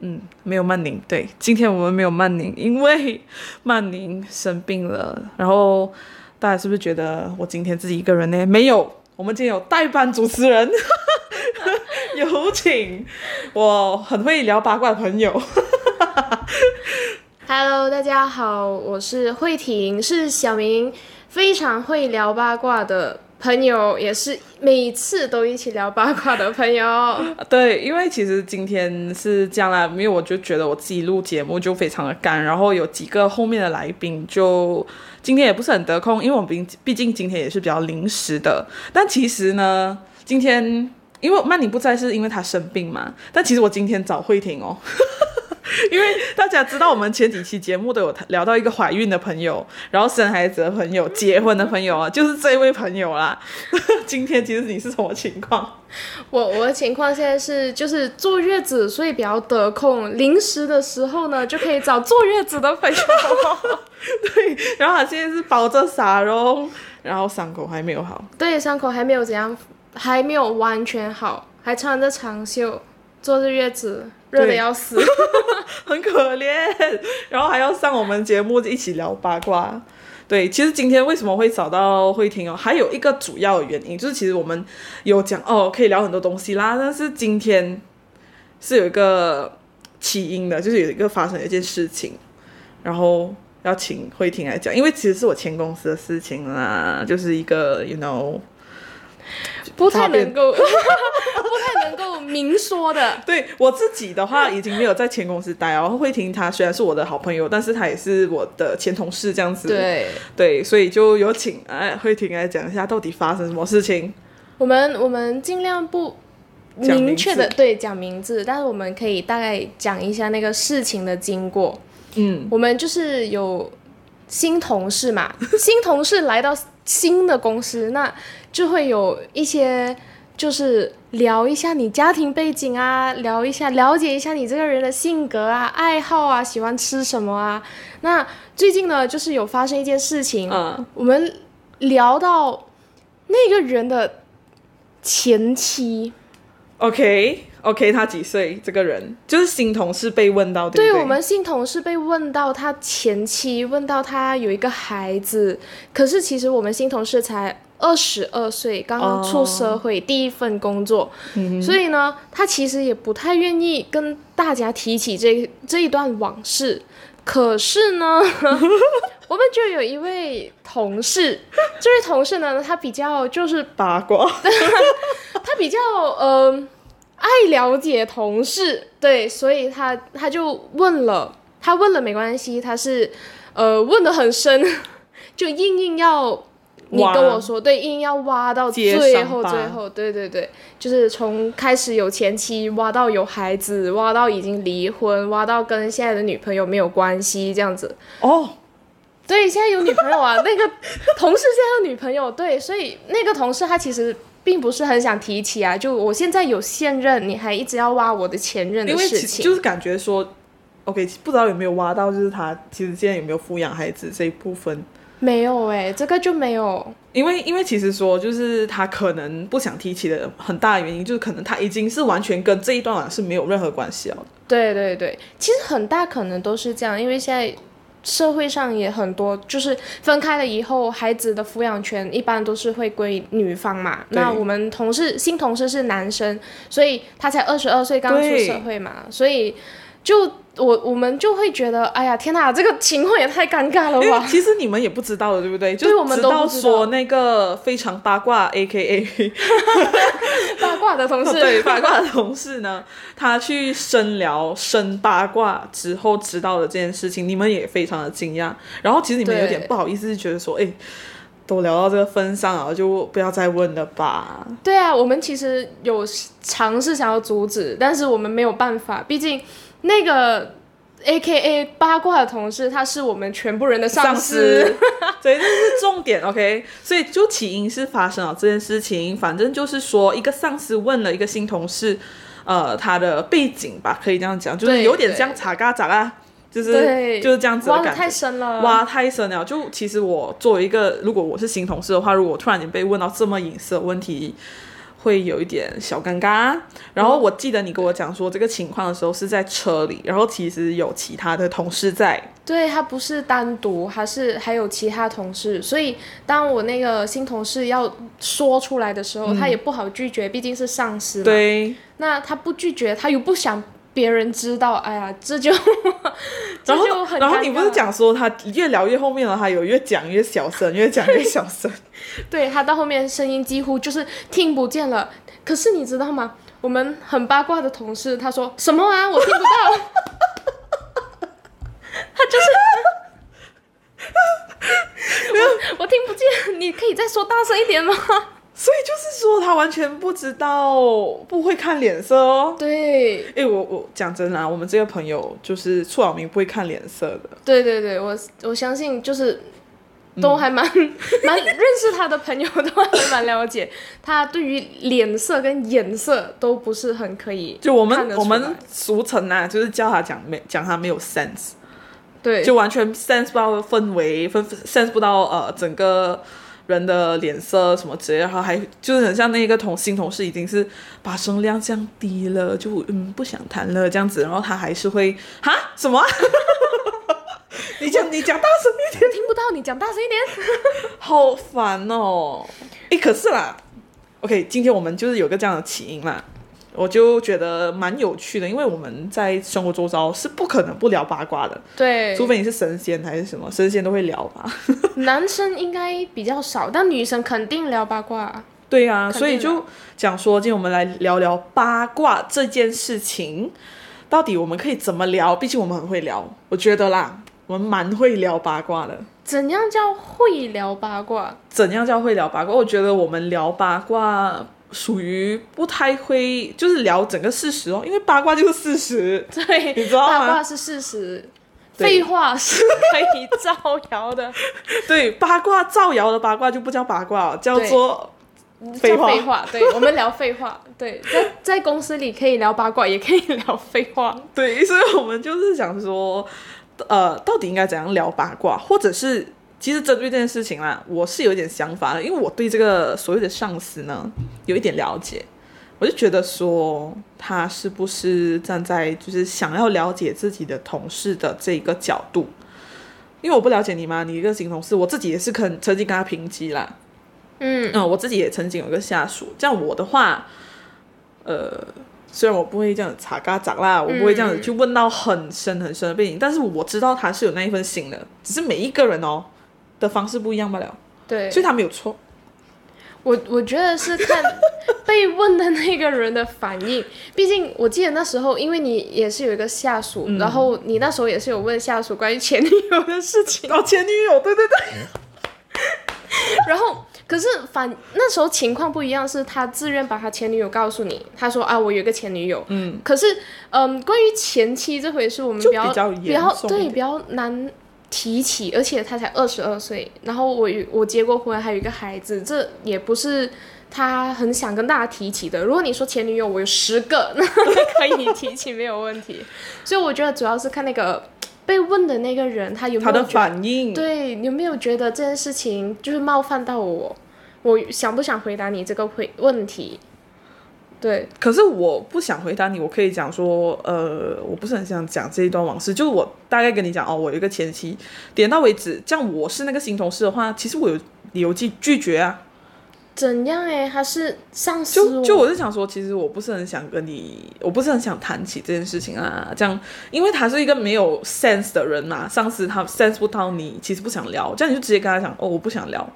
嗯，没有曼宁。对，今天我们没有曼宁，因为曼宁生病了。然后大家是不是觉得我今天自己一个人呢？没有，我们今天有代班主持人，有请我很会聊八卦的朋友。Hello，大家好，我是慧婷，是小明非常会聊八卦的朋友，也是每次都一起聊八卦的朋友。对，因为其实今天是这样啦，因为我就觉得我自己录节目就非常的干，然后有几个后面的来宾就今天也不是很得空，因为我们毕竟今天也是比较临时的。但其实呢，今天因为曼妮不在，是因为她生病嘛。但其实我今天找慧婷哦。因为大家知道，我们前几期节目都有聊到一个怀孕的朋友，然后生孩子的朋友，结婚的朋友啊，就是这位朋友啦。今天其实你是什么情况？我我的情况现在是就是坐月子，所以比较得空。临时的时候呢，就可以找坐月子的朋友。对，然后他现在是包着纱绒，然后伤口还没有好。对，伤口还没有怎样，还没有完全好，还穿着长袖，坐着月子。热的要死，很可怜，然后还要上我们节目一起聊八卦。对，其实今天为什么会找到慧婷哦？还有一个主要的原因就是，其实我们有讲哦，可以聊很多东西啦。但是今天是有一个起因的，就是有一个发生一件事情，然后要请慧婷来讲，因为其实是我前公司的事情啦，就是一个 you know。不太能够，不太能够明说的。对我自己的话，已经没有在前公司待然后。慧婷她虽然是我的好朋友，但是她也是我的前同事这样子。对对，所以就有请哎慧婷来讲一下到底发生什么事情。我们我们尽量不明确的对讲名字，但是我们可以大概讲一下那个事情的经过。嗯，我们就是有新同事嘛，新同事来到新的公司，那。就会有一些，就是聊一下你家庭背景啊，聊一下了解一下你这个人的性格啊、爱好啊、喜欢吃什么啊。那最近呢，就是有发生一件事情，嗯，我们聊到那个人的前妻。OK OK，他几岁？这个人就是新同事被问到，对对？对我们新同事被问到他前妻，问到他有一个孩子，可是其实我们新同事才。二十二岁，刚刚出社会，第一份工作，所以呢，他其实也不太愿意跟大家提起这这一段往事。可是呢，我们就有一位同事，这位同事呢，他比较就是八卦，他比较呃爱了解同事，对，所以他他就问了，他问了没关系，他是呃问的很深，就硬硬要。你跟我说，对，硬要挖到最后，最后，对对对，就是从开始有前妻，挖到有孩子，挖到已经离婚，挖到跟现在的女朋友没有关系，这样子。哦，对，现在有女朋友啊，那个同事现在有女朋友，对，所以那个同事他其实并不是很想提起啊，就我现在有现任，你还一直要挖我的前任的事情，就是感觉说，OK，不知道有没有挖到，就是他其实现在有没有抚养孩子这一部分。没有哎，这个就没有，因为因为其实说就是他可能不想提起的很大的原因，就是可能他已经是完全跟这一段往事没有任何关系了。对对对，其实很大可能都是这样，因为现在社会上也很多，就是分开了以后，孩子的抚养权一般都是会归女方嘛。那我们同事新同事是男生，所以他才二十二岁，刚出社会嘛，所以就。我我们就会觉得，哎呀，天哪，这个情况也太尴尬了吧！其实你们也不知道的，对不对？对，我们都说那个非常八卦，A K A 八卦的同事，对八卦的同事呢，他去深聊深八卦之后知道的这件事情，你们也非常的惊讶。然后其实你们有点不好意思，觉得说，哎，都聊到这个份上了，就不要再问了吧。对啊，我们其实有尝试想要阻止，但是我们没有办法，毕竟。那个 A K A 八卦的同事，他是我们全部人的上司。司，对，这是重点，OK。所以就起因是发生了这件事情，反正就是说，一个上司问了一个新同事，呃，他的背景吧，可以这样讲，就是有点像查嘎查啊，就是对，就是这样子的感觉。太深了。挖太深了，就其实我作为一个，如果我是新同事的话，如果突然间被问到这么隐私的问题，会有一点小尴尬。然后我记得你跟我讲说这个情况的时候是在车里，然后其实有其他的同事在，对他不是单独，还是还有其他同事，所以当我那个新同事要说出来的时候，他也不好拒绝，毕竟是上司嘛。，对，那他不拒绝，他又不想别人知道，哎呀，这就 这然后然后你不是讲说他越聊越后面了，他有越讲越小声，越讲越小声。对他到后面声音几乎就是听不见了。可是你知道吗？我们很八卦的同事，他说什么啊？我听不到。他就是我，我听不见。你可以再说大声一点吗？所以就是说他完全不知道，不会看脸色哦。对，哎，我我讲真的、啊，我们这个朋友就是出老名不会看脸色的。对对对，我我相信就是都还蛮、蛮认识他的朋友都还蛮了解，他对于脸色跟颜色都不是很可以就我们我们俗称啊，就是叫他讲没讲他没有 sense，对。就完全 sense 不到氛围，分 sense 不到呃整个人的脸色什么之类的，然后还就是很像那个同新同事已经是把声量降低了，就嗯不想谈了这样子，然后他还是会哈什么、你讲你讲大声一点，听不到你讲大声一点。好烦哦。哎，可是啦，OK，今天我们就是有个这样的起因啦。我就觉得蛮有趣的，因为我们在生活周遭是不可能不聊八卦的，对，除非你是神仙还是什么，神仙都会聊吧。男生应该比较少，但女生肯定聊八卦。对啊，所以就讲说，今天我们来聊聊八卦这件事情，到底我们可以怎么聊？毕竟我们很会聊，我觉得啦，我们蛮会聊八卦的。怎样叫会聊八卦？怎样叫会聊八卦？我觉得我们聊八卦属于不太会，就是聊整个事实哦，因为八卦就是事实。对，你知道吗八卦是事实，废话是可以造谣的。对，八卦造谣的八卦就不叫八卦，叫做废话。废话，对，我们聊废话。对，在在公司里可以聊八卦，也可以聊废话。对，所以我们就是想说，呃，到底应该怎样聊八卦，或者是其实针对这件事情啦，我是有一点想法的，因为我对这个所谓的上司呢有一点了解，我就觉得说他是不是站在就是想要了解自己的同事的这个角度。因为我不了解你嘛，你一个新同事，我自己也是肯曾经跟他评级啦，嗯，嗯，我自己也曾经有一个下属，这样我的话，呃，虽然我不会这样子查嘎长啦，我不会这样子去问到很深很深的背景，但是我知道他是有那一份心的，只是每一个人哦的方式不一样罢了，对，所以他没有错。我我觉得是看 被问的那个人的反应，毕竟我记得那时候，因为你也是有一个下属，嗯。然后你那时候也是有问下属关于前女友的事情，哦，前女友，对对对，然后可是反那时候情况不一样，是他自愿把他前女友告诉你，他说啊，我有个前女友，嗯，可是嗯，关于前妻这回事，我们比较比较对比较难。提起，而且他才二十二岁，然后我有我结过婚，还有一个孩子，这也不是他很想跟大家提起的。如果你说前女友，我有十个，那可以提起没有问题。所以我觉得主要是看那个被问的那个人，他有没他的有反应，对，你有没有觉得这件事情就是冒犯到我？我想不想回答你这个回问题？对，可是我不想回答你，我可以讲说，呃，我不是很想讲这一段往事，就是我大概跟你讲哦，我有一个前妻，点到为止。这样我是那个新同事的话，其实我有理由拒拒绝啊。怎样哎？他是上司就就我我是想说，其实我不是很想跟你，我不是很想谈起这件事情啊。这样，因为他是一个没有 sense 的人嘛，上司他 sense 不到你，其实不想聊，这样你就直接跟他讲，哦，我不想聊，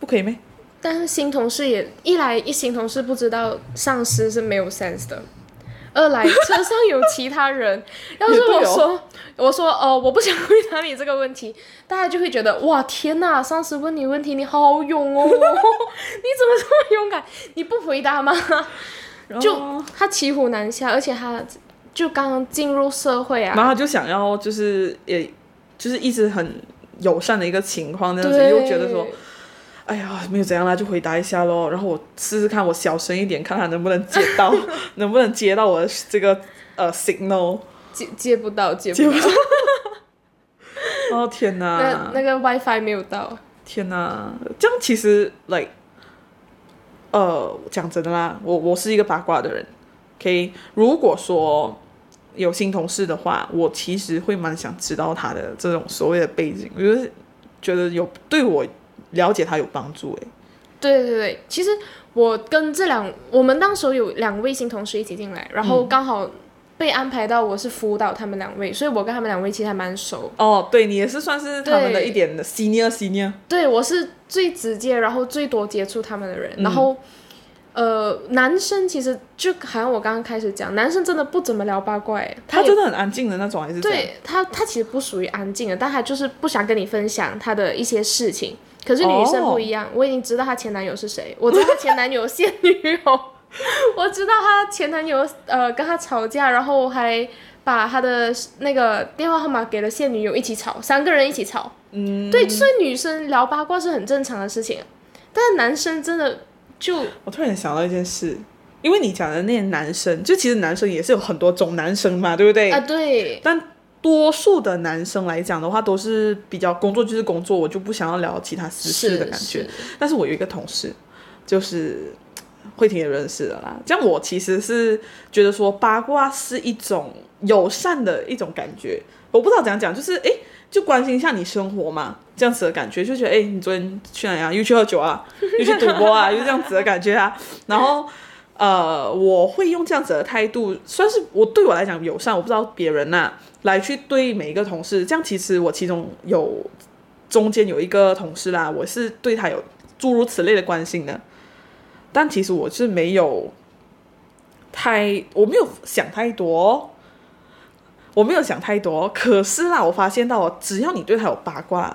不可以咩？但是新同事也一来一新同事不知道上司是没有 sense 的，二来车上有其他人，要是我说、我说呃我不想回答你这个问题，大家就会觉得哇天呐，上司问你问题你好勇哦，你怎么这么勇敢？你不回答吗？就哦他骑虎难下，而且他就刚刚进入社会啊，然后就想要就是也就是一直很友善的一个情况，这样子，又觉得说，哎呀没有怎样啦，就回答一下咯。然后我试试看，我小声一点，看他能不能接到，能不能接到我的这个呃 signal。接接不到，接接不不到，哦天那哪，那个 WiFi 没有到，天哪，这样其实 like，呃，讲真的啦，我我是一个八卦的人，OK，如果说有新同事的话，我其实会蛮想知道他的这种所谓的背景，我就是觉得有对我了解他有帮助诶。对对对，其实我跟这两，我们当时候有两位新同事一起进来，然后刚好被安排到我是辅导他们两位，所以我跟他们两位其实还蛮熟。哦，对你也是算是他们的一点的 senior senior，对我是最直接，然后最多接触他们的人，然后。呃，男生其实就好像我刚刚开始讲，男生真的不怎么聊八卦，哎，他真的很安静的那种，还是对他，他其实不属于安静的，但他就是不想跟你分享他的一些事情。可是女生不一样，我已经知道她前男友是谁，我知道她前男友现女友，我知道她前男友呃跟她吵架，然后还把她的那个电话号码给了现女友一起吵，三个人一起吵。嗯，对，所以女生聊八卦是很正常的事情，但是男生真的就我突然想到一件事，因为你讲的那些男生，就其实男生也是有很多种男生嘛，对不对？啊，对，但多数的男生来讲的话，都是比较工作就是工作，我就不想要聊其他私事的感觉。是但是我有一个同事，就是慧婷也认识的啦。这样我其实是觉得说八卦是一种友善的一种感觉，我不知道怎样讲，就是诶，就关心一下你生活嘛，这样子的感觉，就觉得诶，你昨天去哪呀？又去喝酒啊？又去赌博啊？又这样子的感觉啊。然后呃，我会用这样子的态度，算是我对我来讲友善，我不知道别人呐、来去对每一个同事，这样其实我其中有中间有一个同事啦，我是对他有诸如此类的关心的，但其实我是没有太，我没有想太多，我没有想太多。可是啦，我发现到哦，只要你对他有八卦，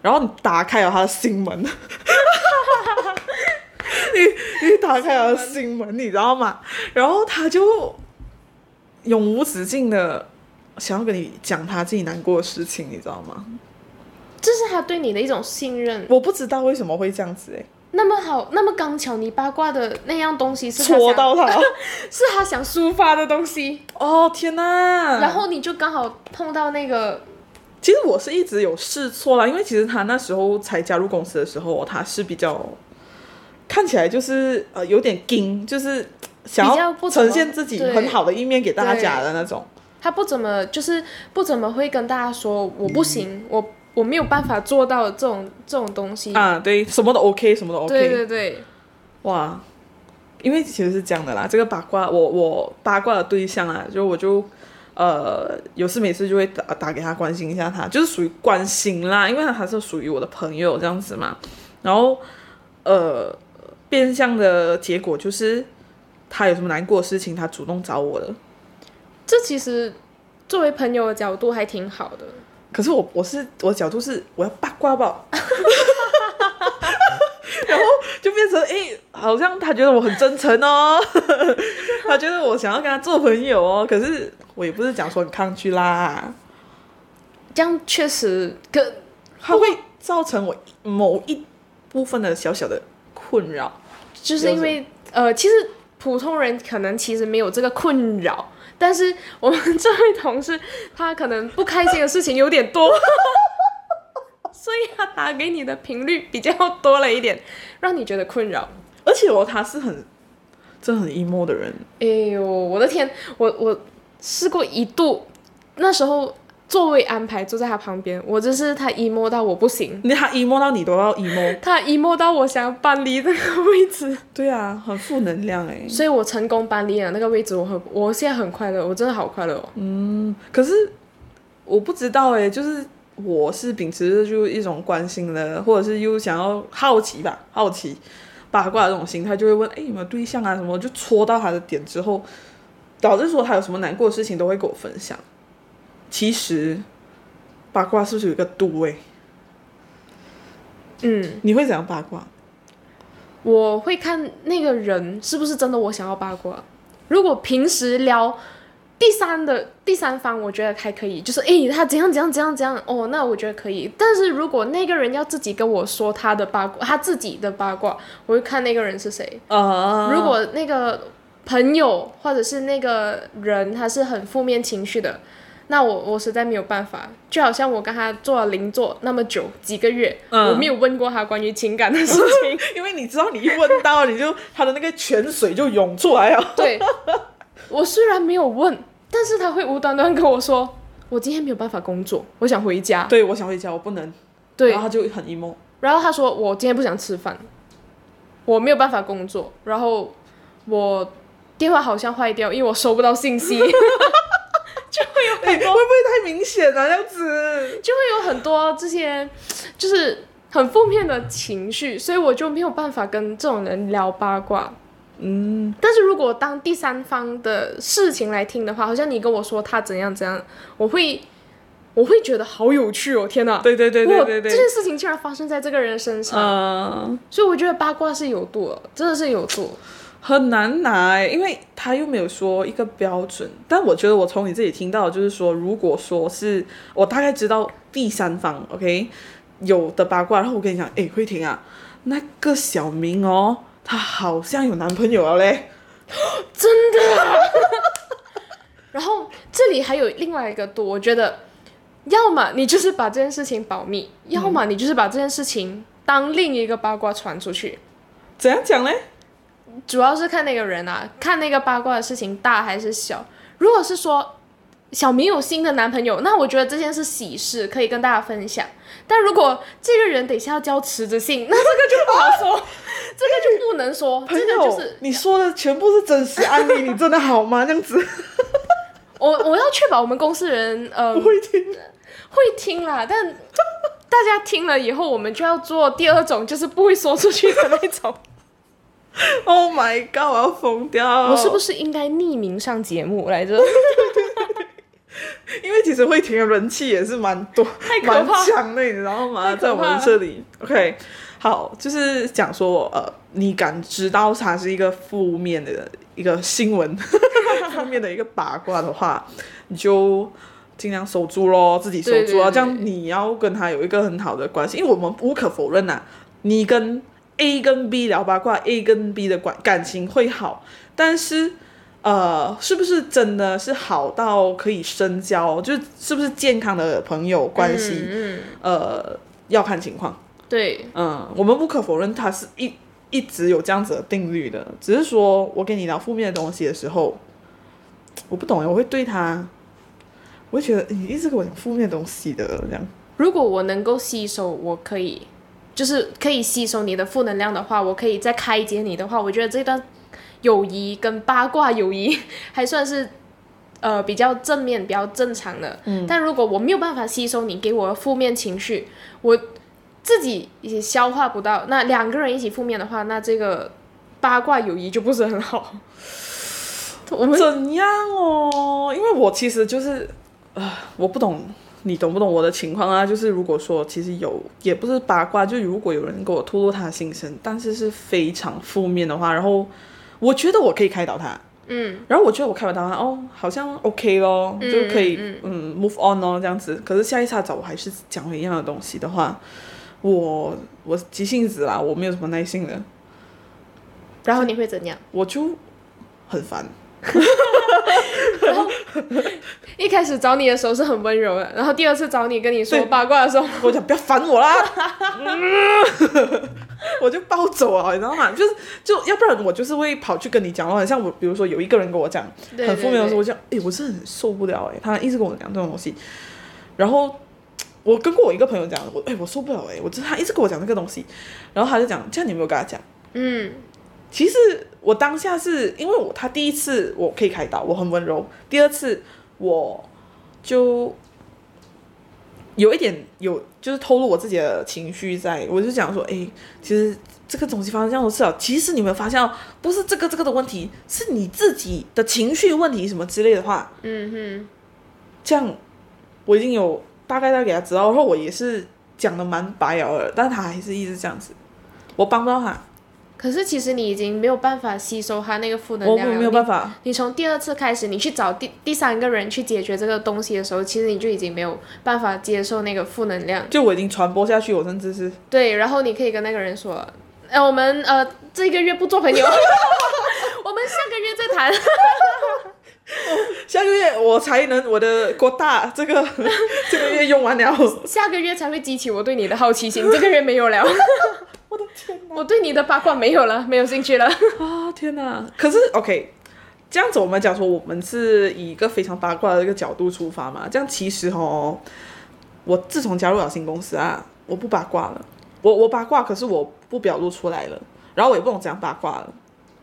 然后你打开了他的心门，你 你打开了心门，你知道吗？然后他就永无止境的想要跟你讲他自己难过的事情，你知道吗？这是他对你的一种信任。我不知道为什么会这样子哎、那么好，那么刚巧，你八卦的那样东西是他戳到他。是他想抒发的东西，哦天哪！然后你就刚好碰到那个，其实我是一直有试错啦，因为其实他那时候才加入公司的时候，他是比较看起来就是呃有点硬，就是想要呈现自己很好的一面给大家的那种。他不怎么就是不怎么会跟大家说我不行，我我没有办法做到这种这种东西。啊，对，什么都 OK，什么都 OK。对对对，哇，因为其实是这样的啦，这个八卦，我我八卦的对象啊，就我就呃有事没事就会打打给他关心一下他，就是属于关心啦，因为他还是属于我的朋友这样子嘛。然后呃变相的结果就是他有什么难过的事情，他主动找我的。这其实作为朋友的角度还挺好的。可是我我是我的角度是我要八卦吧，然后就变成诶，好像他觉得我很真诚哦，他觉得我想要跟他做朋友哦，可是我也不是讲说很抗拒啦，这样确实，可他会造成我某一部分的小小的困扰。就是因为呃，其实普通人可能其实没有这个困扰，但是我们这位同事他可能不开心的事情有点多，所以他打给你的频率比较多了一点，让你觉得困扰。而且我，他是很真的很 emo 的人，哎呦，我的天，我我试过一度，那时候座位安排坐在他旁边，我真是他 emo 到我不行，你他 emo 到你都要 emo，他 emo 到我想要搬离那个位置，对啊，很负能量哎。所以我成功搬离了那个位置，我很我现在很快乐，我真的好快乐哦。嗯可是我不知道哎，就是我是秉持着就一种关心的，或者是又想要好奇吧，好奇八卦的这种心态，就会问哎有没有对象啊什么，就戳到他的点之后，导致说他有什么难过的事情都会跟我分享。其实八卦是不是有一个度位？嗯，你会怎样八卦？我会看那个人是不是真的我想要八卦。如果平时聊第三的第三方，我觉得还可以，就是诶，他怎样怎样怎样怎样，哦，那我觉得可以。但是如果那个人要自己跟我说他的八卦，他自己的八卦，我会看那个人是谁。呃，如果那个朋友或者是那个人他是很负面情绪的，那我我实在没有办法。就好像我跟他做了邻座那么久几个月，嗯我没有问过他关于情感的事情。因为你知道，你一问到，你就他的那个泉水就涌出来了。对，我虽然没有问，但是他会无端端跟我说，我今天没有办法工作，我想回家。对，我想回家，我不能。对然后他就很 emo。然后他说我今天不想吃饭，我没有办法工作，然后我电话好像坏掉，因为我收不到信息，就会有很多、会不会太明显了、这样子？就会有很多这些就是很负面的情绪，所以我就没有办法跟这种人聊八卦。嗯，但是如果当第三方的事情来听的话，好像你跟我说他怎样怎样，我会我会觉得好有趣哦！天哪，对对对对对对。这件事情竟然发生在这个人身上，嗯，所以我觉得八卦是有度，真的是有度。很难拿哎，因为他又没有说一个标准。但我觉得我从你这里听到，就是说，如果说是我大概知道第三方，OK，有的八卦，然后我跟你讲，哎，慧婷啊，那个小明哦，他好像有男朋友了嘞。真的然后这里还有另外一个多，我觉得，要么你就是把这件事情保密，要么你就是把这件事情当另一个八卦传出去。怎样讲嘞？主要是看那个人啊，看那个八卦的事情大还是小。如果是说小明有新的男朋友，那我觉得这件是喜事，可以跟大家分享。但如果这个人等一下要交辞职信，那这个就不好说，这个就不能说，朋这个友，就是你说的全部是真实案例，你真的好吗？这样子 我我要确保我们公司人呃不会听。会听啦，但大家听了以后，我们就要做第二种，就是不会说出去的那种。Oh my god！我要疯掉。我是不是应该匿名上节目来着？因为其实慧婷的人气也是蛮多、蛮太可怕强的，你知道吗？在我们这里，OK，好，就是讲说，呃，你感知到它是一个负面的一个新闻，负面的一个八卦的话，你就尽量守住咯，自己守住啊，对对对这样你要跟他有一个很好的关系，因为我们无可否认呐、你跟 A 跟 B 聊八卦，A 跟 B 的感感情会好，但是。呃，是不是真的是好到可以深交？就是是不是健康的朋友关系？嗯，嗯呃，要看情况。对，嗯，我们不可否认它是一一直有这样子的定律的，只是说我跟你聊负面的东西的时候，我不懂哎，我会对他，我会觉得你一直跟我讲负面的东西的这样。如果我能够吸收，我可以，就是可以吸收你的负能量的话，我可以再开解你的话，我觉得这段友谊跟八卦友谊还算是呃比较正面、比较正常的。嗯，但如果我没有办法吸收你给我的负面情绪，我自己也消化不到，那两个人一起负面的话，那这个八卦友谊就不是很好。我 们怎样哦？因为我其实就是，呃，我不懂你懂不懂我的情况啊？就是如果说其实有，也不是八卦，就如果有人给我吐露他的心声，但是是非常负面的话，然后我觉得我可以开导他，嗯，然后我觉得我开导他，哦，好像 OK 咯，嗯就可以嗯嗯 move on 哦这样子。可是下一次他找我还是讲回一样的东西的话，我我急性子啦，我没有什么耐心的，然后你会怎样？我就很烦。一开始找你的时候是很温柔的，然后第二次找你跟你说八卦的时候，我讲不要烦我啦，嗯 我就暴走啊，你知道吗？就是就要不然我就是会跑去跟你讲咯，很像我比如说有一个人跟我讲很负面的时候，我讲哎、我真的很受不了哎、他一直跟我讲这种东西，然后我跟过我一个朋友讲，我哎、我受不了哎、我真他一直跟我讲这个东西，然后他就讲这样你有没有跟他讲？嗯，其实我当下是因为我他第一次我可以开导，我很温柔；第二次我就有一点有就是透露我自己的情绪在，我就讲说，哎，其实这个东西发生这样的事啊，其实你有没有发现哦，不是这个这个的问题，是你自己的情绪问题什么之类的话，嗯哼，这样我已经有大概在给他知道，然后我也是讲的蛮白了的，但他还是一直这样子，我帮不到他。可是其实你已经没有办法吸收他那个负能量了，没有办法。你从第二次开始，你去找第第三个人去解决这个东西的时候，其实你就已经没有办法接受那个负能量。就我已经传播下去，我甚至是对，然后你可以跟那个人说，呃，我们呃这个月不做朋友，我们下个月再谈。下个月我才能我的国大这个 这个月用完了。下个月才会激起我对你的好奇心，这个月没有了。我的天哪！我对你的八卦没有了，没有兴趣了。啊天哪！可是 OK，这样子我们讲说我们是以一个非常八卦的一个角度出发嘛，这样其实哦，我自从加入了新公司啊，我不八卦了。我我八卦，可是我不表露出来了，然后我也不懂怎样八卦了，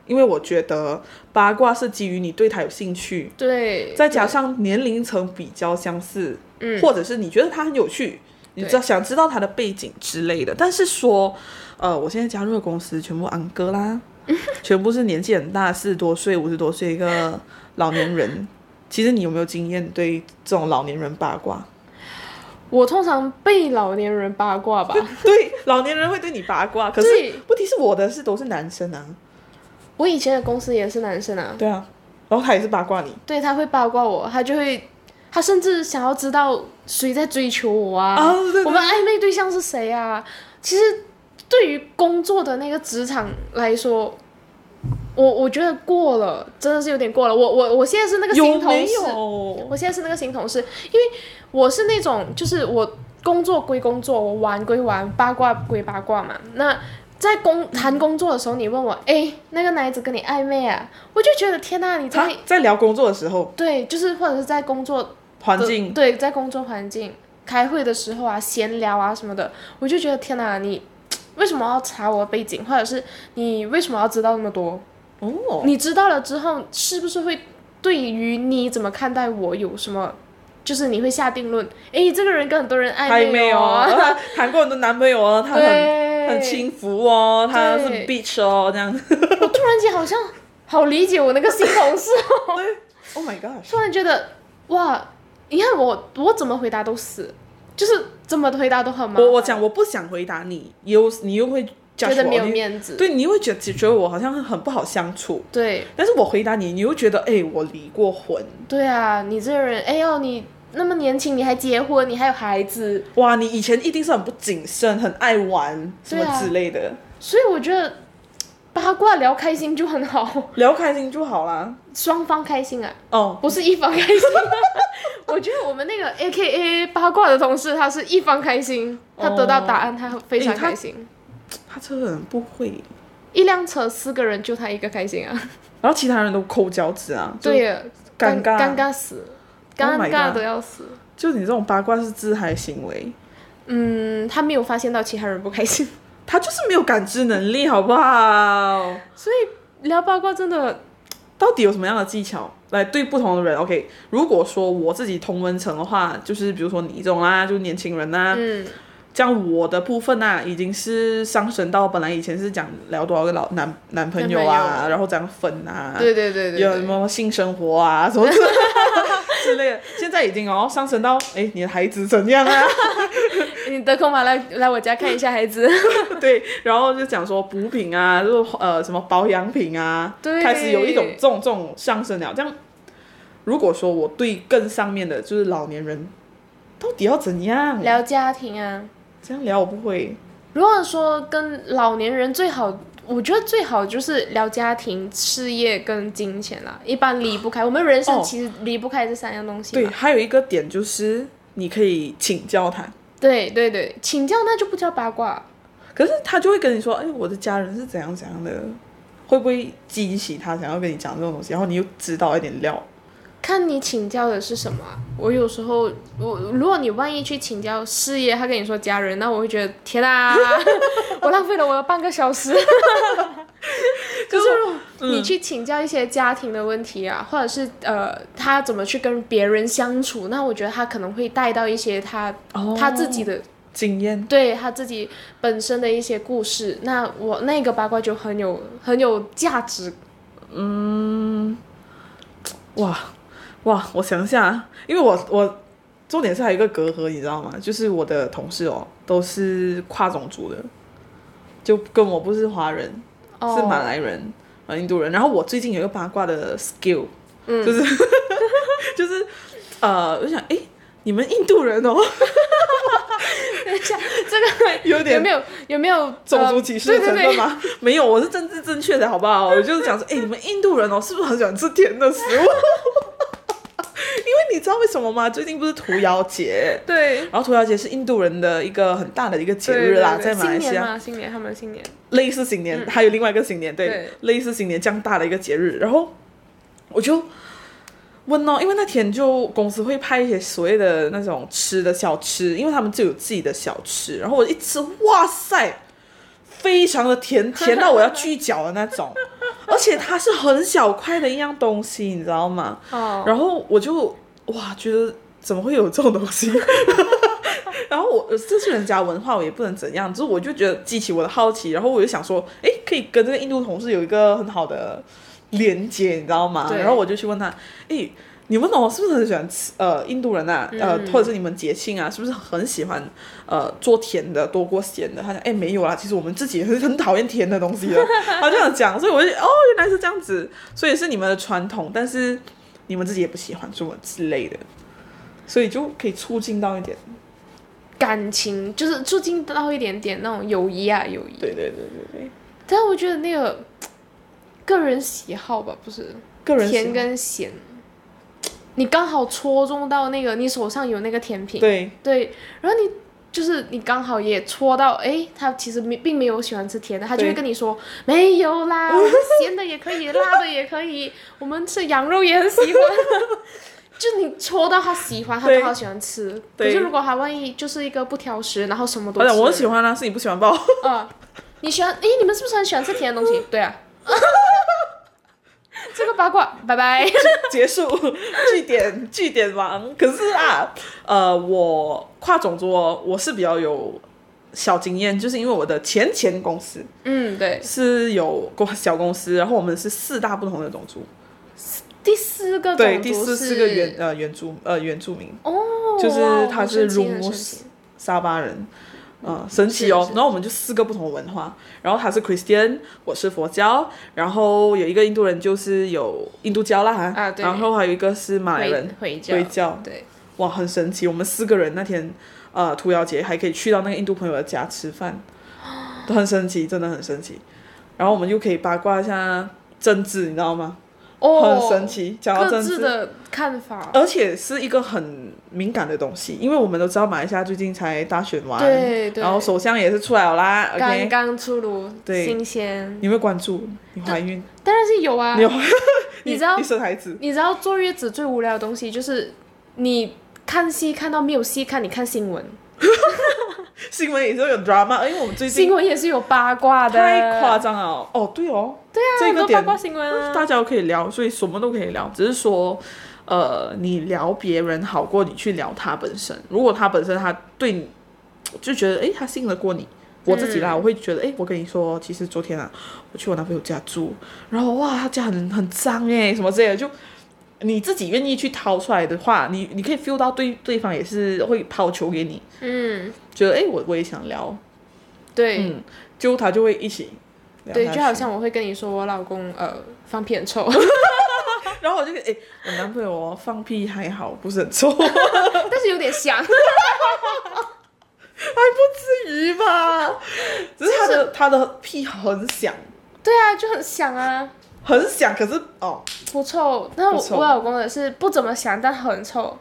因为我觉得八卦是基于你对他有兴趣，对，再加上年龄层比较相似，嗯或者是你觉得他很有趣，你知道想知道他的背景之类的。但是说，呃，我现在加入的公司全部安哥啦，全部是年纪很大，四十多岁、五十多岁一个老年人。其实你有没有经验对这种老年人八卦？我通常被老年人八卦吧。对，老年人会对你八卦，可是问题是我的是都是男生啊，我以前的公司也是男生啊，对啊，然后他也是八卦你，对他会八卦我，他就会，他甚至想要知道谁在追求我啊，啊对对我们暧昧对象是谁啊？其实对于工作的那个职场来说，我我觉得过了，真的是有点过了。我我我现在是那个新同事？我现在是那个新同事，因为我是那种就是我工作归工作，我玩归玩，八卦归八卦嘛。那在工谈工作的时候，你问我，哎，那个男子跟你暧昧啊？我就觉得天呐，你在 在聊工作的时候，对，就是或者是在工作环境对，在工作环境开会的时候啊，闲聊啊什么的，我就觉得天哪，你为什么要查我的背景，或者是你为什么要知道那么多？哦，你知道了之后，是不是会对于你怎么看待我有什么？就是你会下定论，哎，这个人跟很多人暧暧昧哦，哦，他谈过很多男朋友哦，他很，很轻浮哦，他是 bitch 哦，这样。我突然间好像好理解我那个新同事哦，Oh my gosh！突然觉得哇，你看我我怎么回答都死，就是怎么回答都很麻烦。我我讲我不想回答你，又你又会觉得没有面子，对你又会觉得觉得我好像很不好相处，对。但是我回答你，你又觉得哎、我离过婚，对啊，你这个人，哎呦，你那么年轻，你还结婚，你还有孩子，哇，你以前一定是很不谨慎，很爱玩什么之类的，所以我觉得八卦聊开心就很好，聊开心就好啦。双方开心啊，哦，不是一方开心。我觉得我们那个 A K A 八卦的同事，他是一方开心，他得到答案，他非常开心。他这个人不会，一辆车四个人就他一个开心啊，然后其他人都抠脚趾啊，对呀，尴尬。尴尬死，Oh 尴尬的要死。就你这种八卦是自嗨行为，嗯，他没有发现到其他人不开心，他就是没有感知能力，好不好？所以聊八卦真的到底有什么样的技巧来对不同的人？OK，如果说我自己同文层的话，就是比如说你这种啦，就是年轻人啦，嗯，这样我的部分呐、已经是上升到本来以前是讲聊多少个老男男朋友啊，友然后怎样分啊，对对对对有什，么性生活啊什么之 之类的，现在已经哦上升到哎你的孩子怎样啊？你得空吗？来来我家看一下孩子。对，然后就讲说补品啊，就呃什么保养品啊，对开始有一种这种这种上升了。这样，如果说我对更上面的就是老年人，到底要怎样聊家庭啊。这样聊？我不会。如果说跟老年人最好，我觉得最好就是聊家庭、事业跟金钱啦，一般离不开。我们人生哦其实离不开这三样东西对，嘛。还有一个点就是你可以请教他，对对对，请教那就不叫八卦。可是他就会跟你说，哎，我的家人是怎样怎样的，会不会激起他想要跟你讲这种东西？然后你又知道一点料。看你请教的是什么啊、我有时候，我如果你万一去请教事业，他跟你说家人，那我会觉得天啊，我浪费了我的半个小时。就是你去请教一些家庭的问题啊，或者是呃他怎么去跟别人相处，那我觉得他可能会带到一些他、哦他自己的经验，对他自己本身的一些故事，那我那个八卦就很有很有价值。嗯哇哇，我想一下，因为我我重点是还有一个隔阂，你知道吗？就是我的同事哦，都是跨种族的，就跟我不是华人，哦是马来人，呃，印度人。然后我最近有一个八卦的 skill，、就是嗯 就是呃，我想，哎，你们印度人哦，等一下，这个 有点有没有有没有种族歧视的成分吗？没有，我是政治正确的，好不好？我就是讲说，哎、你们印度人哦，是不是很喜欢吃甜的食物？你知道为什么吗？最近不是屠妖节，对。然后屠妖节是印度人的一个很大的一个节日啦，对对在马来西亚。新年嘛，新年他们新年，类似新年，还有另外一个新年，对，对类似新年这样大的一个节日，然后我就问哦，因为那天就公司会派一些所谓的那种吃的小吃，因为他们就有自己的小吃，然后我一吃，哇塞，非常的甜，甜到我要锯脚的那种，而且它是很小块的一样东西，你知道吗？哦，然后我就哇，觉得怎么会有这种东西？然后我这是人家文化，我也不能怎样，就是我就觉得激起我的好奇，然后我就想说，哎，可以跟这个印度同事有一个很好的连接，你知道吗？然后我就去问他，哎。你们哦，是不是很喜欢吃？呃，印度人啊，呃，或者是你们节庆啊，是不是很喜欢呃做甜的多过咸的？他讲，哎，没有啦，其实我们自己也是很讨厌甜的东西的。他这样讲，所以我就哦，原来是这样子，所以是你们的传统，但是你们自己也不喜欢什么之类的，所以就可以促进到一点。感情就是促进到一点点那种友谊啊，友谊。对对对对对，但我觉得那个个人喜好吧，不是。个人喜甜跟咸，你刚好戳中到那个你手上有那个甜品，对。对，然后你就是你刚好也戳到，哎，他其实没并没有喜欢吃甜的，他就会跟你说没有啦，我 们咸的也可以，辣的也可以，我们吃羊肉也很喜欢。就你戳到他喜欢，他对刚好喜欢吃。可是如果他万一就是一个不挑食，然后什么都吃我喜欢啊，是你不喜欢吧？啊，你喜欢？哎，你们是不是很喜欢吃甜的东西？对啊。这个八卦，拜拜。结束，据点据点王。可是啊，呃，我跨种族哦，我是比较有小经验，就是因为我的前前公司嗯，对。是有公小公司，然后我们是四大不同的种族，第四个对，第四四是个原呃原住呃原住民。哦，就是他是很神奇很 Rumus 神奇沙巴人，嗯，神奇哦然后我们就四个不同的文化，然后他是 Christian，我是佛教，然后有一个印度人就是有印度教啦哈，啊对然后还有一个是马来人回回教，回教，对，哇，很神奇。我们四个人那天呃屠妖节还可以去到那个印度朋友的家吃饭，都很神奇，真的很神奇。然后我们就可以八卦一下政治，你知道吗？哦，很神奇，讲到各政治。自的看法，而且是一个很敏感的东西，因为我们都知道马来西亚最近才大选完，对对，然后首相也是出来了啦刚刚出炉，对新鲜，你有没有关注？你怀孕？当然是有啊你。有？你知道你生孩子？你知道坐月子最无聊的东西就是你看戏看到没有戏看，你看新闻，新闻也是有 drama，因为我们最近新闻也是有八卦的，太夸张了。哦，对哦，对啊，这个点八卦新闻啊。大家都可以聊，所以什么都可以聊，只是说。呃，你聊别人好过你去聊他本身。如果他本身他对你就觉得，诶，他信得过你。我自己啦，我会觉得，诶，我跟你说，其实昨天啊，我去我男朋友家住，然后哇，他家很很脏诶，什么之类的，就你自己愿意去掏出来的话，你你可以 feel 到对对方也是会抛球给你，嗯，觉得诶，我我也想聊，对、嗯，就他就会一起聊对，就好像我会跟你说我老公呃放屁很臭，然后我就诶，我男朋友哦放屁还好，不是很臭。但是有点香。至于吧？只是他的他的屁很响，对啊，就很响啊，很响，可是哦不臭。那我我老公的是不怎么想，但很臭。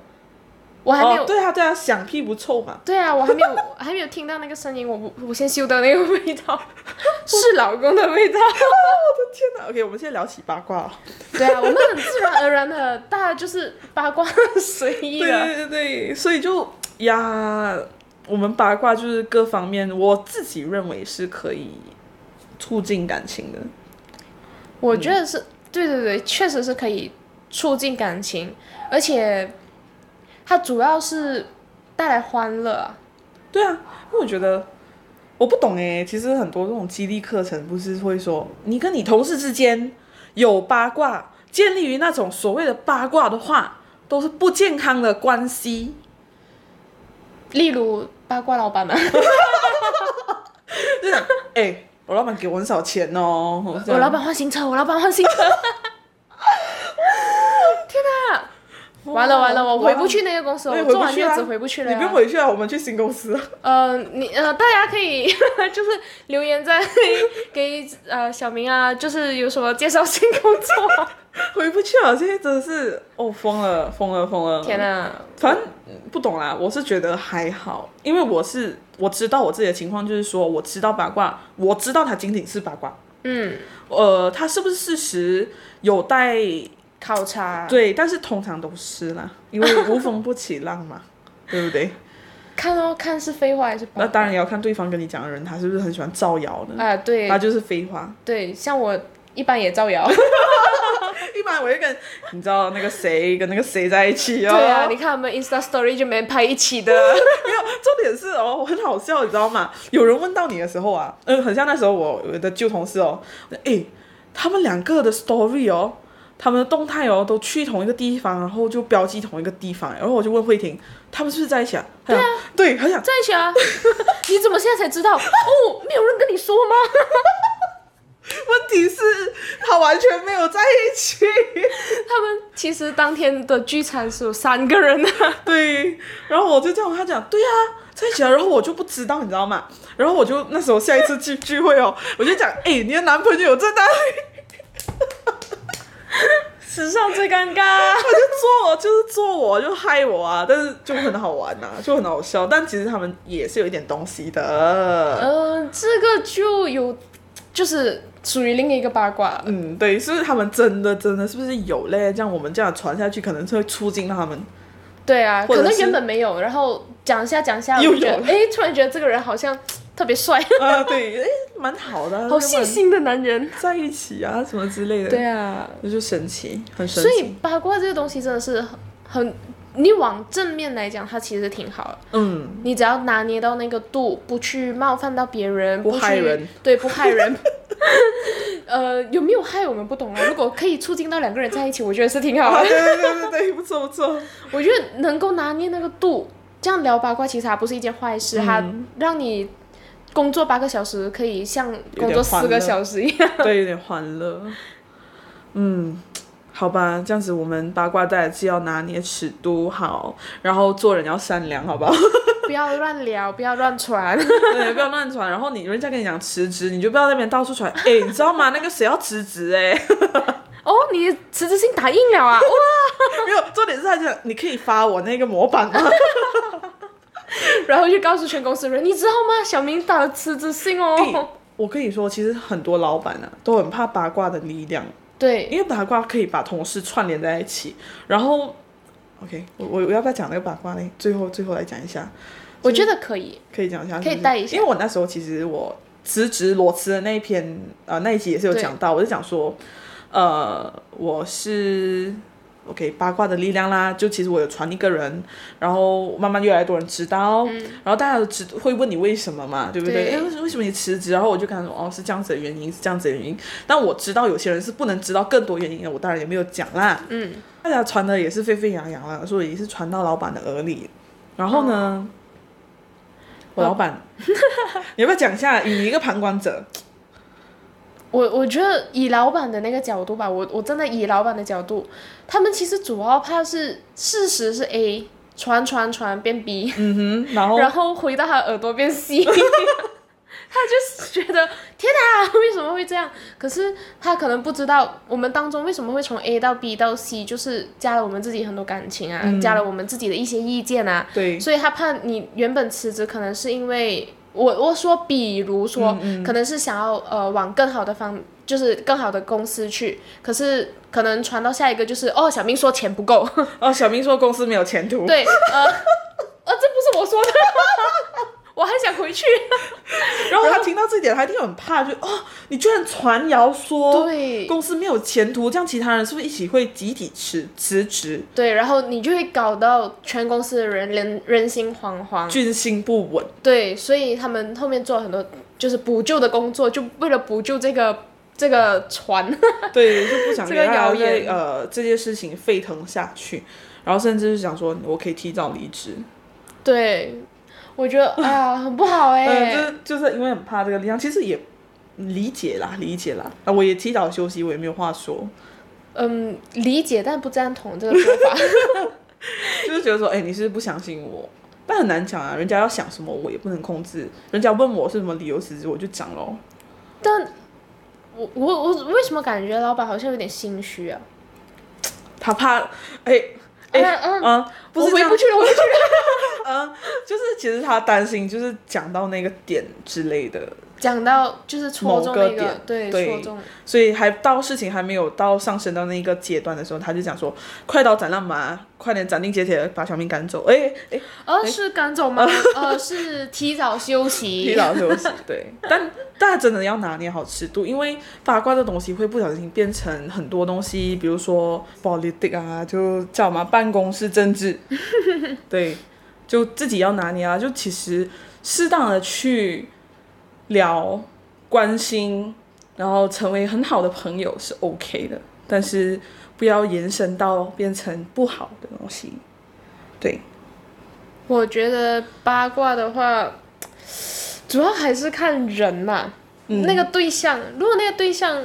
我还没有，哦，对啊对啊，响屁不臭嘛。对啊，我还没有 还没有听到那个声音，我我先嗅到那个味道，是老公的味道。我的天哪，OK，我们现在聊起八卦了。对啊，我们很自然而然的，大家就是八卦随意 对对对，所以就呀，我们八卦就是各方面，我自己认为是可以促进感情的。我觉得是，对对对，确实是可以促进感情，而且它主要是带来欢乐啊。对啊，因为我觉得我不懂哎，其实很多这种激励课程不是会说，你跟你同事之间有八卦，建立于那种所谓的八卦的话，都是不健康的关系。例如八卦老板们，就是哎，我老板给我很少钱哦。我老板换新车，我老板换新车。天哪！完了完了，我回不去那个公司，我做完月子回不去了呀。你不用回去了，我们去新公司。呃，你呃，大家可以 就是留言在给呃小明啊，就是有什么介绍新工作。回不去了，这些真的是哦疯了疯了疯了！天哪！反正嗯不懂啦，我是觉得还好，因为我是我知道我自己的情况，就是说我知道八卦，我知道它仅仅是八卦，嗯，呃，它是不是事实有待考察，对，但是通常都是啦，因为无风不起浪嘛，对不对？看哦，看是废话还是那当然也要看对方跟你讲的人，他是不是很喜欢造谣的，啊，对他就是废话。对，像我一般也造谣。一般我就跟你知道那个谁跟那个谁在一起哦，对啊，你看我们 Insta Story 就没人拍一起的。没有，重点是哦，很好笑，你知道吗？有人问到你的时候啊，嗯，很像那时候我我的旧同事哦，诶，他们两个的 story 哦，他们的动态哦，都去同一个地方，然后就标记同一个地方，然后我就问慧婷，他们是不是在一起啊？对啊，对，很想在一起啊？你怎么现在才知道？哦，没有人跟你说吗？问题是，他完全没有在一起。他们其实当天的聚餐是有三个人的。对，然后我就这样跟他讲，对啊，在一起啊。然后我就不知道，你知道吗？然后我就那时候下一次聚聚会哦，我就讲，哎，你的男朋友在哪里？史上最尴尬。他就做我，就是做我，就害我啊！但是就很好玩呐、就很好笑。但其实他们也是有一点东西的。嗯、这个就有，就是属于另一个八卦。嗯，对，是不是他们真的真的是不是有嘞？这样我们这样传下去，可能是会促进他们。对啊，可能原本没有，然后讲一下讲一下，又有哎，突然觉得这个人好像特别帅，啊，对，哎，蛮好的啊，好细心的男人。在一起啊，什么之类的。对啊，那就神奇，很神奇所以。八卦这个东西真的是很很，你往正面来讲，它其实挺好的。嗯，你只要拿捏到那个度，不去冒犯到别人，不害人，对，不害人。呃，有没有害我们不懂啊。如果可以促进到两个人在一起，我觉得是挺好啊，的。对对对对对，不错不错。我觉得能够拿捏那个度，这样聊八卦其实还不是一件坏事，它让你工作八个小时可以像工作四个小时一样。对，有点欢乐。嗯，好吧，这样子我们八卦在既要拿捏尺度好，然后做人要善良，好不好？不要乱聊，不要乱传。对，不要乱传。然后你人家跟你讲辞职，你就不要在那边到处传。哎，你知道吗？那个谁要辞职？哎，哦，你辞职信打印了啊？哇！没有，重点是他讲你可以发我那个模板吗？然后就告诉全公司人，你知道吗？小明打了辞职信哦。哎我跟你说，其实很多老板啊都很怕八卦的力量，对，因为八卦可以把同事串联在一起。然后，OK，我我我要不要讲那个八卦呢？最后最后来讲一下。我觉得可以。可以讲一下，可以带一下因为我那时候其实我辞职裸辞的那一篇呃那一集也是有讲到，我就讲说，呃，我是 OK 八卦的力量啦，就其实我有传一个人，然后慢慢越来越多人知道，然后大家都知会问你为什么嘛，对不对？为什么你辞职？然后我就跟他说，哦，是这样子的原因，是这样子的原因。但我知道有些人是不能知道更多原因的，我当然也没有讲啦。嗯，大家传的也是沸沸扬扬啦，所以是传到老板的耳里。然后呢，我老板，你要不要讲一下？以你一个旁观者，我我觉得以老板的那个角度吧，我我真的以老板的角度，他们其实主要怕是事实是 A，传传传变 B，、嗯哼，然后 然后回到他耳朵变 C。他就是觉得天哪，为什么会这样？可是他可能不知道我们当中为什么会从 A 到 B 到 C，就是加了我们自己很多感情啊，加了我们自己的一些意见啊，对，所以他怕你原本辞职，可能是因为我我说，比如说，可能是想要呃往更好的方，就是更好的公司去，可是可能传到下一个就是哦，小明说钱不够，哦，小明说公司没有前途，对，呃，呃，这不是我说的，我还想回去，然后他听到这点，他一定很怕，就哦，你居然传谣说对。公司没有前途，这样其他人是不是一起会集体辞辞职，对，然后你就会搞到全公司的人人人心惶惶，军心不稳？对，所以他们后面做了很多就是补救的工作，就为了补救这个这个船。对，就不想 这个让谣言。这呃这件事情沸腾下去，然后甚至是想说我可以提早离职，对，我觉得 哎呀，很不好哎、嗯，就是就是因为很怕这个力量，其实也理解啦，理解啦。啊，我也提早休息，我也没有话说，嗯，理解但不赞同这个说法。就是觉得说，哎、你是不相信我？但很难讲啊，人家要想什么，我也不能控制。人家问我是什么理由辞职，我就讲喽。但我我我为什么感觉老板好像有点心虚啊？他怕，哎、哎、嗯我回不去了，我回不去了。其实他担心，就是讲到那个点之类的，讲到就是戳中那个某个点，对，对戳中。所以还到事情还没有到上升到那个阶段的时候，他就讲说，快刀斩乱麻，快点斩钉截铁把小明赶走。哎哎，呃，是赶走吗？呃，是提早休息。提早休息，对，但大家真的要拿捏好尺度，因为八卦这东西会不小心变成很多东西，比如说 politic 啊，就叫嘛办公室政治，对，就自己要拿捏啊，就其实适当的去聊、关心，然后成为很好的朋友是 OK 的，但是不要延伸到变成不好的东西，对，我觉得八卦的话，主要还是看人嘛，嗯那个对象。如果那个对象，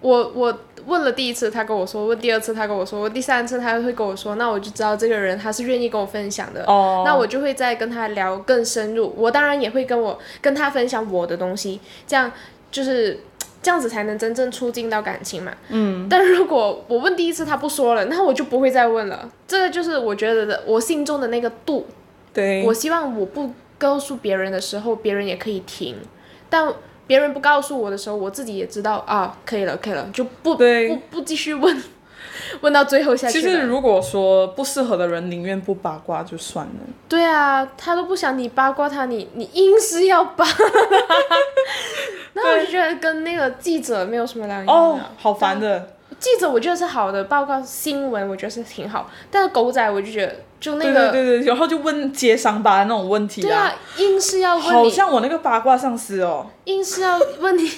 我我问了第一次，他跟我说；问第二次，他跟我说；问第三次，他会跟我说。那我就知道这个人他是愿意跟我分享的。哦那我就会再跟他聊更深入。我当然也会跟我跟他分享我的东西，这样就是这样子才能真正促进到感情嘛。嗯。但如果我问第一次他不说了，那我就不会再问了。这个就是我觉得的我心中的那个度。对，我希望我不告诉别人的时候，别人也可以听，但别人不告诉我的时候，我自己也知道啊，可以了，可以了，就不对不不继续问，问到最后下去。其实如果说不适合的人，宁愿不八卦就算了。对啊，他都不想你八卦他，你你硬是要扒，那我就觉得跟那个记者没有什么两样哦啊。，好烦的。记者我觉得是好的，报告新闻我觉得是挺好，但是狗仔我就觉得就那个对对对，然后就问接伤疤那种问题对啊，硬是要问你，好像我那个八卦上司哦，硬是要问你，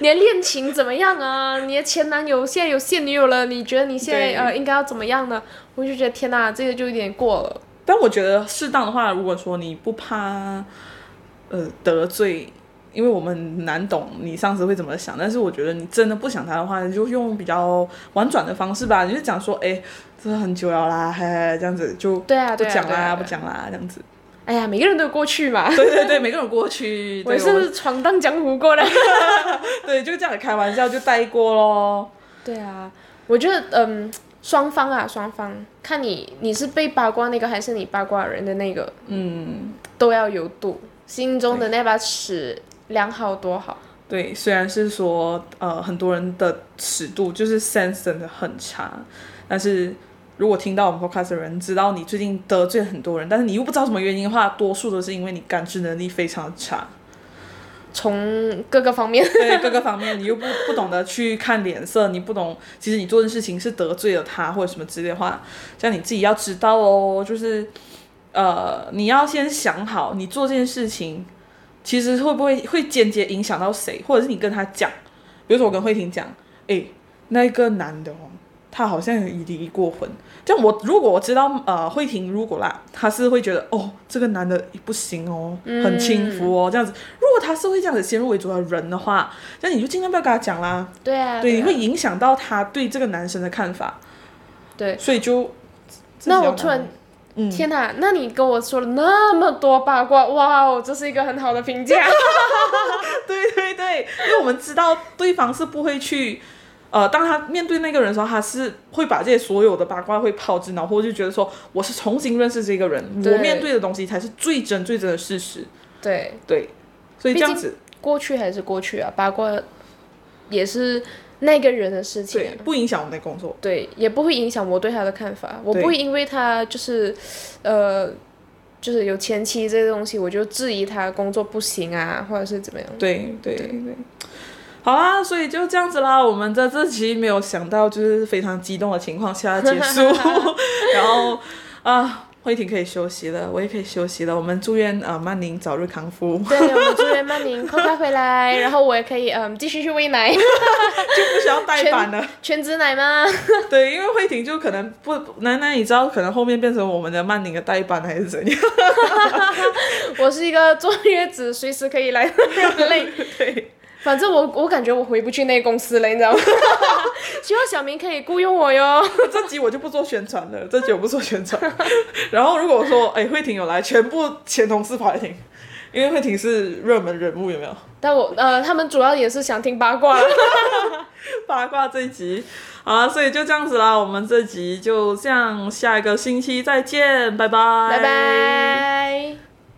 你的恋情怎么样啊？你的前男友现在有现女友了，你觉得你现在呃应该要怎么样呢？我就觉得天哪，这个就有点过了。但我觉得适当的话，如果说你不怕呃得罪，因为我们很难懂你上司会怎么想，但是我觉得你真的不想他的话，你就用比较婉转的方式吧，你就讲说，哎，这很久了啦，嘿嘿，这样子就对啊，不讲啦，不。讲啦，这样子。哎呀，每个人都有过去嘛，对对对，每个人过去，我是闯荡江湖过来。对，就这样开玩笑就带过咯。对啊，我觉得嗯，双方啊，双方看你你是被八卦那个还是你八卦人的那个，嗯，都要有度，心中的那把尺量好多好。对，虽然是说呃很多人的尺度就是 sense 真的很差，但是如果听到我们 podcast 的人知道你最近得罪很多人，但是你又不知道什么原因的话，多数都是因为你感知能力非常的差，从各个方面，对各个方面你又不不懂得去看脸色，你不懂其实你做的事情是得罪了他或者什么之类的话，像你自己要知道哦，就是呃你要先想好你做这件事情。其实会不会会间接影响到谁，或者是你跟他讲，比如说我跟慧婷讲，诶，那个男的哦，他好像已离过婚。这样我如果我知道，呃，慧婷如果啦，他是会觉得哦，这个男的不行哦，很轻浮哦，这样子。如果他是会这样子先入为主的人的话，那你就尽量不要跟他讲啦。对啊，对，你啊会影响到他对这个男生的看法，对。所以就。那我突然，嗯天哪！那你跟我说了那么多八卦，哇哦，这是一个很好的评价。对对对，因为我们知道对方是不会去，呃，当他面对那个人的时候，他是会把这些所有的八卦会抛之脑后，就觉得说我是重新认识这个人，我面对的东西才是最真最真的事实。对，对，所以这样子，过去还是过去啊，八卦也是那个人的事情、不影响我们的工作。对，也不会影响我对他的看法。我不会因为他就是，呃，就是有前妻这些东西，我就质疑他工作不行啊，或者是怎么样。对对对。好啊，所以就这样子啦。我们在这期没有想到，就是非常激动的情况下结束，然后啊，慧婷可以休息了，我也可以休息了。我们祝愿啊、呃曼宁早日康复。对，我们祝愿曼宁快快回来，然后我也可以嗯继续去喂奶，就不需要代班了。全职奶吗？对，因为慧婷就可能不，奶奶你知道，可能后面变成我们的曼宁的代班还是怎样？我是一个坐月子随时可以来的人类。对，反正我我感觉我回不去那个公司了，你知道吗？希望小明可以雇佣我哟。这集我就不做宣传了，这集我不做宣传。然后如果说哎慧婷有来，全部前同事跑来听，因为慧婷是热门人物，有没有？但我呃，他们主要也是想听八卦。八卦这一集，好了，所以就这样子啦。我们这集就这样，下一个星期再见，拜拜，拜拜。